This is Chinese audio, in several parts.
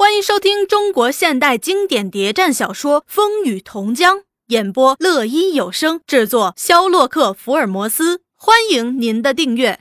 欢迎收听中国现代经典谍战小说《风雨同江》，演播乐一有声，制作肖洛克福尔摩斯。欢迎您的订阅。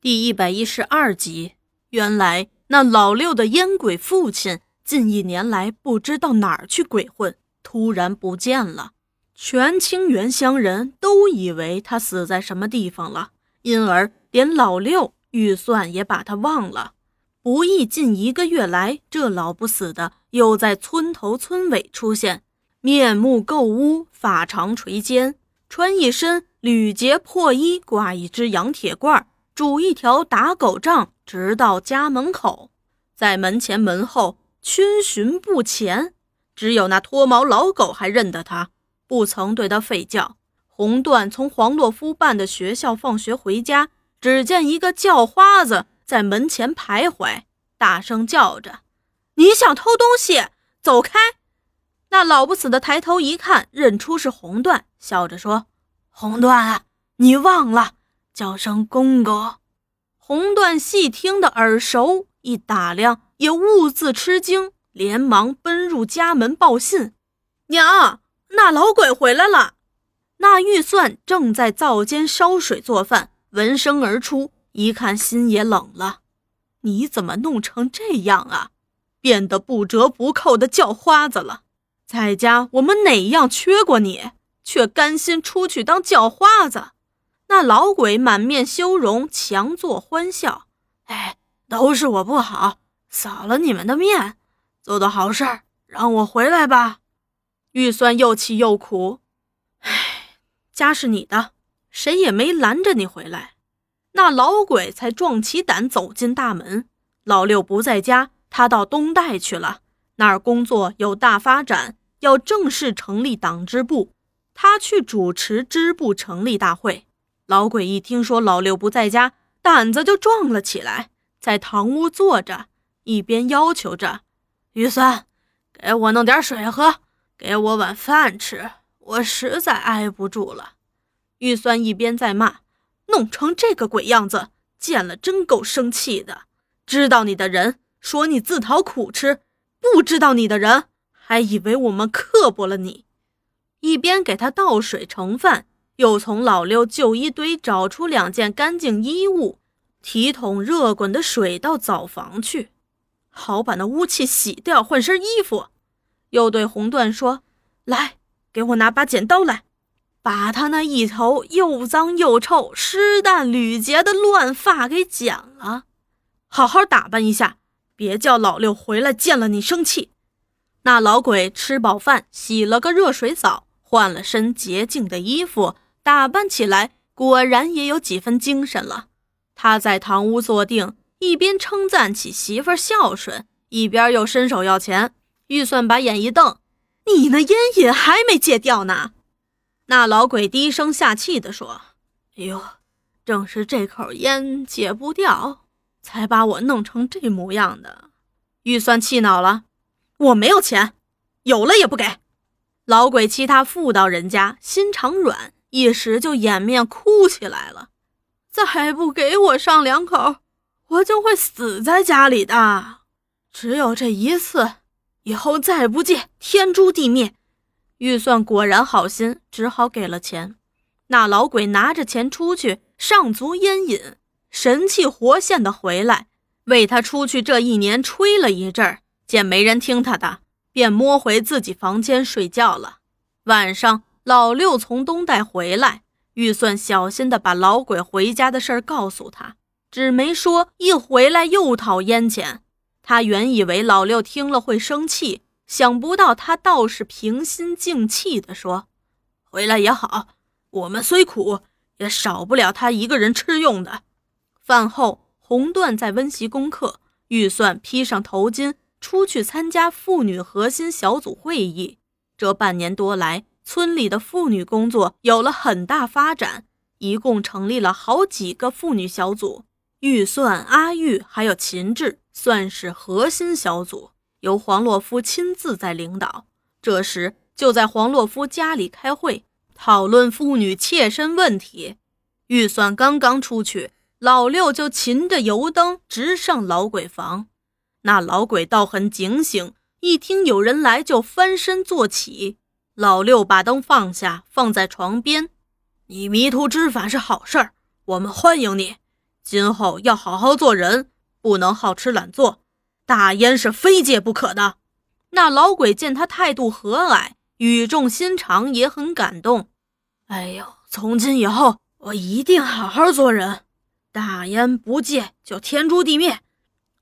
第一百一十二集，原来那老六的烟鬼父亲近一年来不知道哪儿去鬼混，突然不见了。全清源乡人都以为他死在什么地方了，因而连老六预算也把他忘了。不易近一个月来，这老不死的又在村头村尾出现，面目垢污，发长垂肩，穿一身铝结破衣，挂一只洋铁罐，拄一条打狗杖，直到家门口，在门前门后逡巡不前。只有那脱毛老狗还认得他，不曾对他吠叫。红缎从黄洛夫办的学校放学回家，只见一个叫花子。在门前徘徊，大声叫着：“你想偷东西，走开！”那老不死的抬头一看，认出是红缎，笑着说：“红缎，你忘了叫声公公。”红缎细听的耳熟，一打量也兀自吃惊，连忙奔入家门报信：“娘，那老鬼回来了。”那预算正在灶间烧水做饭，闻声而出。一看心也冷了，你怎么弄成这样啊？变得不折不扣的叫花子了。在家我们哪样缺过你，却甘心出去当叫花子？那老鬼满面羞容，强作欢笑。哎，都是我不好，扫了你们的面。做的好事儿，让我回来吧。玉酸又气又苦。哎，家是你的，谁也没拦着你回来。那老鬼才壮起胆走进大门。老六不在家，他到东带去了，那儿工作有大发展，要正式成立党支部，他去主持支部成立大会。老鬼一听说老六不在家，胆子就壮了起来，在堂屋坐着，一边要求着：“于三，给我弄点水喝，给我碗饭吃，我实在挨不住了。”玉酸一边在骂。弄成这个鬼样子，见了真够生气的。知道你的人说你自讨苦吃，不知道你的人还以为我们刻薄了你。一边给他倒水盛饭，又从老六旧衣堆找出两件干净衣物，提桶热滚的水到澡房去，好把那污气洗掉，换身衣服。又对红缎说：“来，给我拿把剪刀来。”把他那一头又脏又臭、湿蛋缕结的乱发给剪了，好好打扮一下，别叫老六回来见了你生气。那老鬼吃饱饭，洗了个热水澡，换了身洁净的衣服，打扮起来果然也有几分精神了。他在堂屋坐定，一边称赞起媳妇孝顺，一边又伸手要钱。预算把眼一瞪：“你那烟瘾还没戒掉呢。”那老鬼低声下气地说：“哎呦，正是这口烟戒不掉，才把我弄成这模样的。”玉算气恼了：“我没有钱，有了也不给。”老鬼欺他妇道人家，心肠软，一时就掩面哭起来了：“再不给我上两口，我就会死在家里的。只有这一次，以后再不借，天诛地灭。”预算果然好心，只好给了钱。那老鬼拿着钱出去上足烟瘾，神气活现的回来，为他出去这一年吹了一阵儿，见没人听他的，便摸回自己房间睡觉了。晚上，老六从东带回来，预算小心的把老鬼回家的事儿告诉他，只没说一回来又讨烟钱。他原以为老六听了会生气。想不到他倒是平心静气地说：“回来也好，我们虽苦，也少不了他一个人吃用的。”饭后，红缎在温习功课，预算披上头巾出去参加妇女核心小组会议。这半年多来，村里的妇女工作有了很大发展，一共成立了好几个妇女小组。预算、阿玉还有秦志算是核心小组。由黄洛夫亲自在领导。这时，就在黄洛夫家里开会，讨论妇女切身问题。预算刚刚出去，老六就擒着油灯直上老鬼房。那老鬼倒很警醒，一听有人来就翻身坐起。老六把灯放下，放在床边。你迷途知返是好事儿，我们欢迎你。今后要好好做人，不能好吃懒做。大烟是非戒不可的。那老鬼见他态度和蔼，语重心长，也很感动。哎呦，从今以后我一定好好做人，大烟不戒就天诛地灭。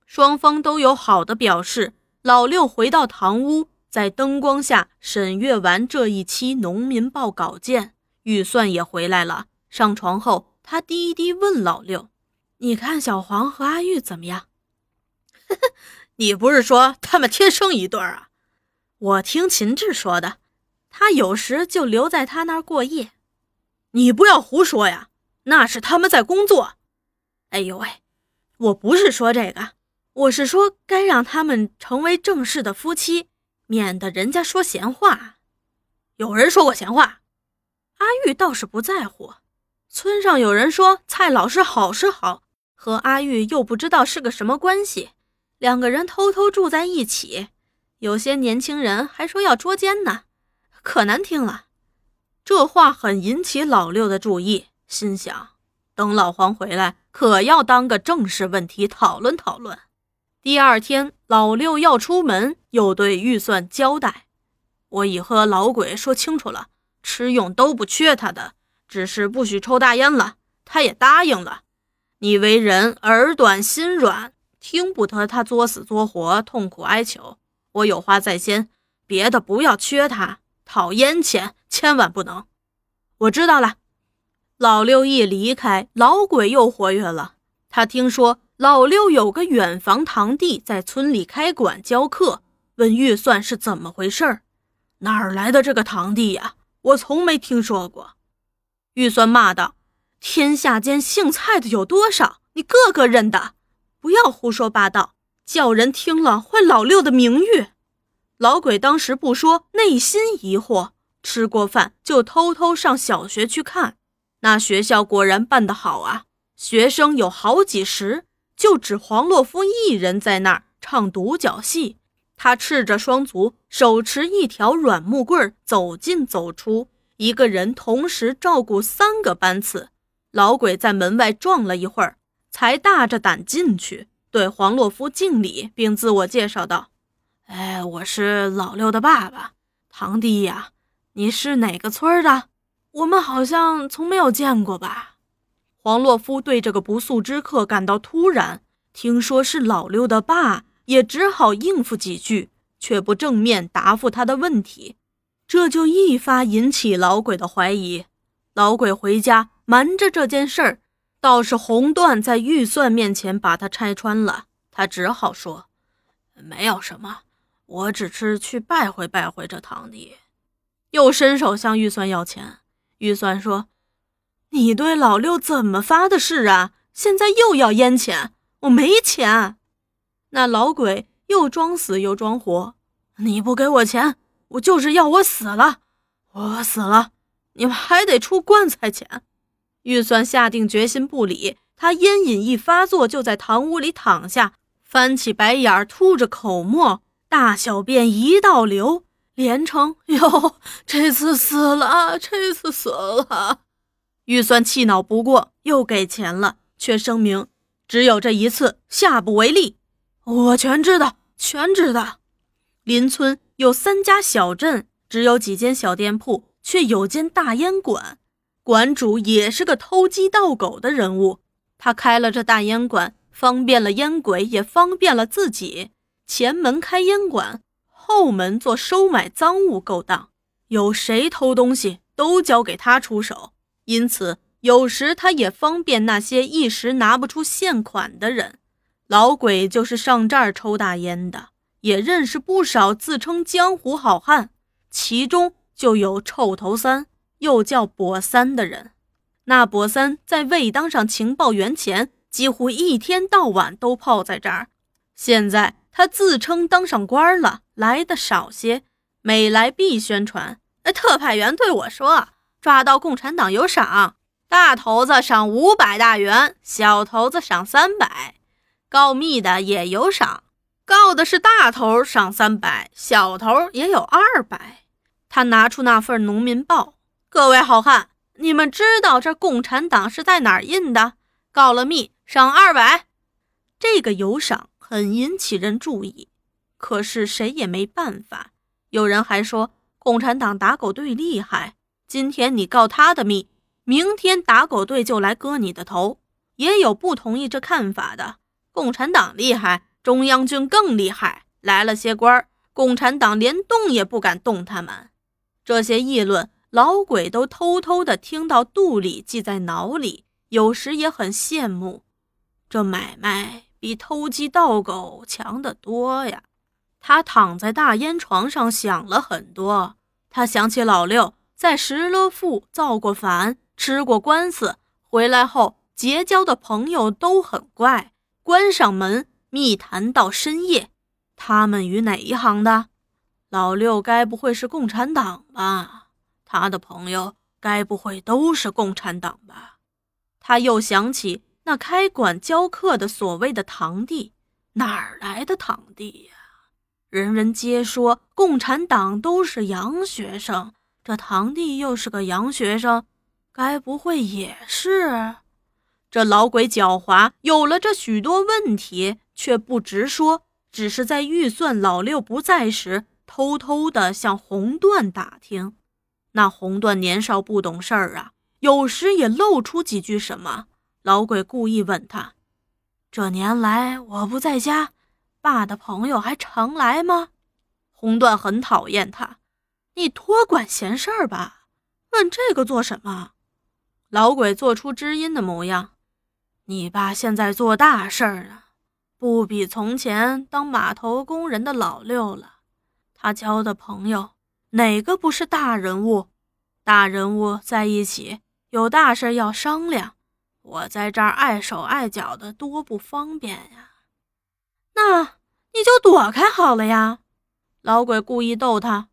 双方都有好的表示。老六回到堂屋，在灯光下审阅完这一期《农民报》稿件，预算也回来了。上床后，他低低问老六：“你看小黄和阿玉怎么样？”你不是说他们天生一对啊？我听秦志说的，他有时就留在他那儿过夜。你不要胡说呀，那是他们在工作。哎呦喂，我不是说这个，我是说该让他们成为正式的夫妻，免得人家说闲话。有人说过闲话，阿玉倒是不在乎。村上有人说蔡老师好是好，和阿玉又不知道是个什么关系。两个人偷偷住在一起，有些年轻人还说要捉奸呢，可难听了。这话很引起老六的注意，心想：等老黄回来，可要当个正式问题讨论讨论。第二天，老六要出门，又对预算交代：“我已和老鬼说清楚了，吃用都不缺他的，只是不许抽大烟了。他也答应了。你为人耳短心软。”听不得他作死作活，痛苦哀求。我有话在先，别的不要缺他，讨烟钱千万不能。我知道了。老六一离开，老鬼又活跃了。他听说老六有个远房堂弟在村里开馆教课，问预算是怎么回事儿哪儿来的这个堂弟呀？我从没听说过。预算骂道：“天下间姓蔡的有多少？你个个认得。”不要胡说八道，叫人听了坏老六的名誉。老鬼当时不说，内心疑惑。吃过饭就偷偷上小学去看，那学校果然办得好啊，学生有好几十，就只黄洛夫一人在那儿唱独角戏。他赤着双足，手持一条软木棍，走进走出，一个人同时照顾三个班次。老鬼在门外撞了一会儿。才大着胆进去，对黄洛夫敬礼，并自我介绍道：“哎，我是老六的爸爸，堂弟呀。你是哪个村的？我们好像从没有见过吧？”黄洛夫对这个不速之客感到突然，听说是老六的爸，也只好应付几句，却不正面答复他的问题，这就一发引起老鬼的怀疑。老鬼回家瞒着这件事儿。倒是红缎在预算面前把他拆穿了，他只好说：“没有什么，我只是去拜会拜会这堂弟。”又伸手向预算要钱。预算说：“你对老六怎么发的誓啊？现在又要烟钱，我没钱。”那老鬼又装死又装活：“你不给我钱，我就是要我死了。我死了，你们还得出棺材钱。”预算下定决心不理他，烟瘾一发作，就在堂屋里躺下，翻起白眼儿，吐着口沫，大小便一道流，连称：“哟，这次死了，这次死了。”预算气恼不过，又给钱了，却声明只有这一次，下不为例。我全知道，全知道。邻村有三家小镇，只有几间小店铺，却有间大烟馆。馆主也是个偷鸡盗狗的人物，他开了这大烟馆，方便了烟鬼，也方便了自己。前门开烟馆，后门做收买赃物勾当，有谁偷东西都交给他出手，因此有时他也方便那些一时拿不出现款的人。老鬼就是上这儿抽大烟的，也认识不少自称江湖好汉，其中就有臭头三。又叫博三的人，那博三在未当上情报员前，几乎一天到晚都泡在这儿。现在他自称当上官了，来的少些，每来必宣传。哎，特派员对我说，抓到共产党有赏，大头子赏五百大元，小头子赏三百，告密的也有赏。告的是大头赏三百，小头也有二百。他拿出那份农民报，各位好汉，你们知道这共产党是在哪儿印的？告了密，赏二百。这个有赏很引起人注意，可是谁也没办法。有人还说共产党打狗队厉害，今天你告他的密，明天打狗队就来割你的头。也有不同意这看法的，共产党厉害，中央军更厉害，来了些官，共产党连动也不敢动他们。这些议论，老鬼都偷偷的听到肚里，记在脑里，有时也很羡慕。这买卖比偷鸡盗狗强得多呀！他躺在大烟床上想了很多。他想起老六在石勒府造过反，吃过官司，回来后结交的朋友都很怪，关上门密谈到深夜。他们与哪一行的？老六该不会是共产党吧？他的朋友该不会都是共产党吧？他又想起那开馆教课的所谓的堂弟，哪儿来的堂弟呀？人人皆说共产党都是洋学生，这堂弟又是个洋学生，该不会也是？这老鬼狡猾，有了这许多问题，却不直说，只是在预算老六不在时，偷偷的向红段打听。那红段年少不懂事儿啊，有时也露出几句什么。老鬼故意问他：“这年来我不在家。”爸的朋友还常来吗？红段很讨厌他，你多管闲事儿吧？问这个做什么？老鬼做出知音的模样。你爸现在做大事儿呢，不比从前当码头工人的老六了。他交的朋友哪个不是大人物？大人物在一起有大事要商量，我在这儿碍手碍脚的，多不方便呀。那你就躲开好了呀！老鬼故意逗他，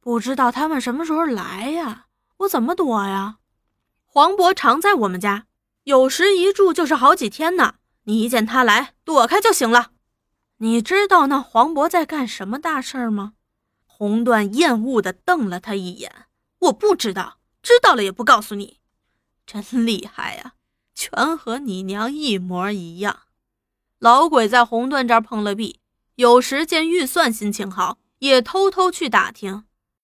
不知道他们什么时候来呀？我怎么躲呀？黄渤常在我们家，有时一住就是好几天呢。你一见他来，躲开就行了。你知道那黄渤在干什么大事吗？红缎厌恶地瞪了他一眼。我不知道，知道了也不告诉你。真厉害呀，全和你娘一模一样。老鬼在红缎这儿碰了壁，有时见预算心情好，也偷偷去打听。